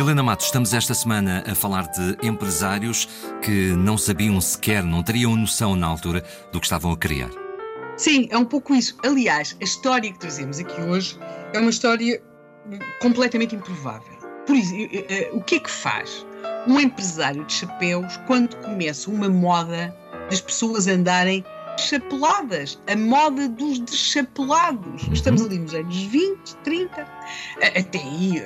Helena Matos, estamos esta semana a falar de empresários que não sabiam sequer, não teriam noção na altura do que estavam a criar. Sim, é um pouco isso. Aliás, a história que trazemos aqui hoje é uma história completamente improvável. Por isso, eh, eh, o que é que faz um empresário de chapéus quando começa uma moda das pessoas andarem chapeladas, a moda dos deschapelados. Estamos ali nos anos 20, 30, até aí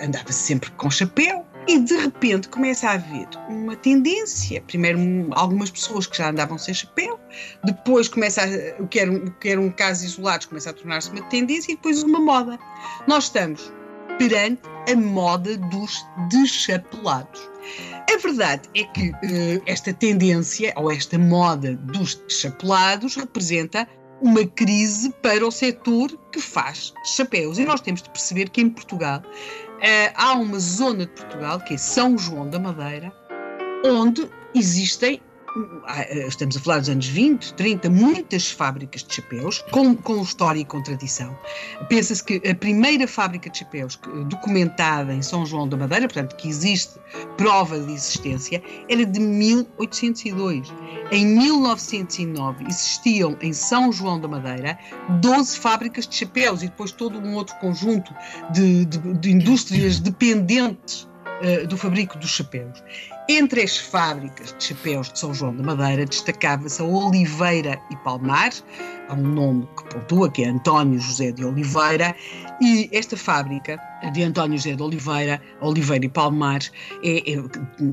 andava sempre com chapéu e de repente começa a haver uma tendência. Primeiro, algumas pessoas que já andavam sem chapéu, depois começa a, o, que era, o que era um caso isolado começa a tornar-se uma tendência e depois uma moda. Nós estamos perante a moda dos deschapelados. A verdade é que uh, esta tendência, ou esta moda dos deschapelados, representa uma crise para o setor que faz chapéus. E nós temos de perceber que em Portugal uh, há uma zona de Portugal, que é São João da Madeira, onde existem estamos a falar dos anos 20, 30, muitas fábricas de chapéus, com, com história e com tradição. Pensa-se que a primeira fábrica de chapéus documentada em São João da Madeira, portanto, que existe prova de existência, era de 1802. Em 1909 existiam em São João da Madeira 12 fábricas de chapéus e depois todo um outro conjunto de, de, de indústrias dependentes uh, do fabrico dos chapéus. Entre as fábricas de chapéus de São João da Madeira destacava-se a Oliveira e Palmar, há um nome que pontua, que é António José de Oliveira, e esta fábrica de António José de Oliveira, Oliveira e Palmar, é, é,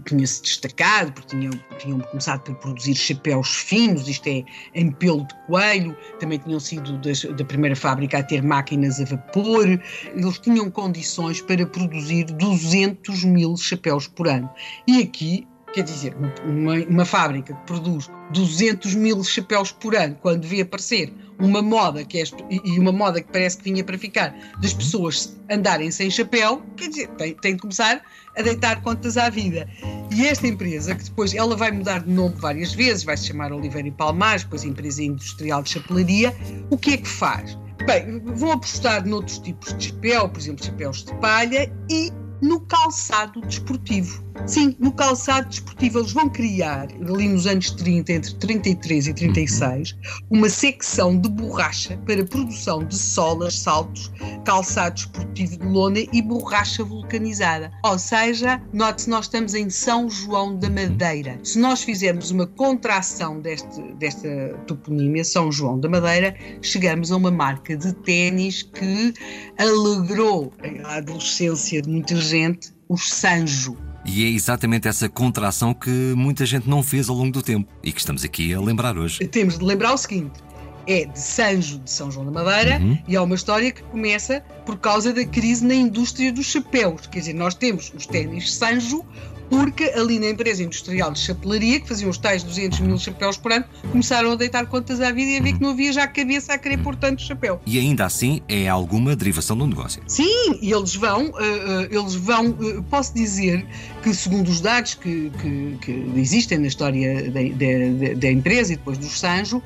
tinha-se destacado, porque tinham, tinham começado por produzir chapéus finos, isto é, em pelo de coelho, também tinham sido das, da primeira fábrica a ter máquinas a vapor, eles tinham condições para produzir 200 mil chapéus por ano. E aqui Quer dizer, uma, uma fábrica que produz 200 mil chapéus por ano, quando vê aparecer uma moda que é, e uma moda que parece que vinha para ficar, das uhum. pessoas andarem sem chapéu, quer dizer, tem, tem de começar a deitar contas à vida. E esta empresa, que depois ela vai mudar de nome várias vezes, vai se chamar Oliveira e Palmares, depois Empresa Industrial de Chapelaria, o que é que faz? Bem, vão apostar noutros tipos de chapéu, por exemplo, chapéus de palha e no calçado desportivo. Sim, no calçado desportivo eles vão criar, ali nos anos 30, entre 33 e 36, uma secção de borracha para produção de solas, saltos, calçado desportivo de lona e borracha vulcanizada. Ou seja, note-se, nós estamos em São João da Madeira. Se nós fizermos uma contração deste, desta toponímia, São João da Madeira, chegamos a uma marca de ténis que alegrou a adolescência de muita gente, os Sanjo. E é exatamente essa contração que muita gente não fez ao longo do tempo e que estamos aqui a lembrar hoje. Temos de lembrar o seguinte: é de Sanjo de São João da Madeira uhum. e é uma história que começa por causa da crise na indústria dos chapéus. Quer dizer, nós temos os ténis Sanjo, porque ali na empresa industrial de chapelaria, que faziam os tais 200 mil chapéus por ano, começaram a deitar contas à vida e a ver que não havia já cabeça a querer pôr tanto chapéu. E ainda assim é alguma derivação do negócio. Sim, e eles vão, uh, uh, eles vão, uh, posso dizer que segundo os dados que, que, que existem na história da, da, da, empresa e depois do Sanjo,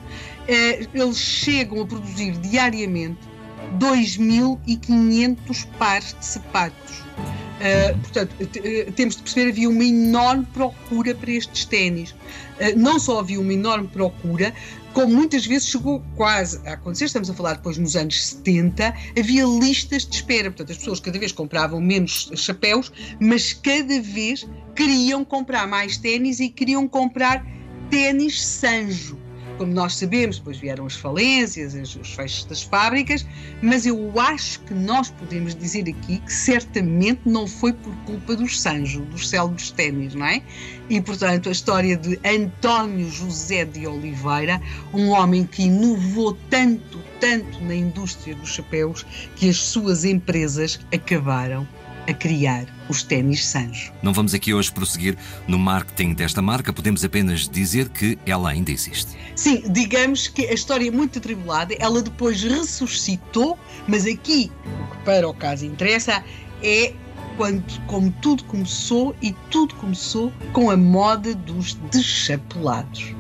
eles chegam a produzir diariamente 2.500 pares de sapatos Uh, portanto, uh, temos de perceber havia uma enorme procura para estes ténis. Uh, não só havia uma enorme procura, como muitas vezes chegou quase a acontecer, estamos a falar depois nos anos 70, havia listas de espera. Portanto, as pessoas cada vez compravam menos chapéus, mas cada vez queriam comprar mais ténis e queriam comprar ténis Sanjo como nós sabemos, depois vieram as falências, os fechos das fábricas, mas eu acho que nós podemos dizer aqui que certamente não foi por culpa dos Sanjo, dos célebres ténis, não é? E, portanto, a história de António José de Oliveira, um homem que inovou tanto, tanto na indústria dos chapéus, que as suas empresas acabaram a criar os ténis Sanjo. Não vamos aqui hoje prosseguir no marketing desta marca, podemos apenas dizer que ela ainda existe. Sim, digamos que a história é muito atribulada, ela depois ressuscitou, mas aqui, o que para o caso interessa, é quando, como tudo começou e tudo começou com a moda dos deschapelados.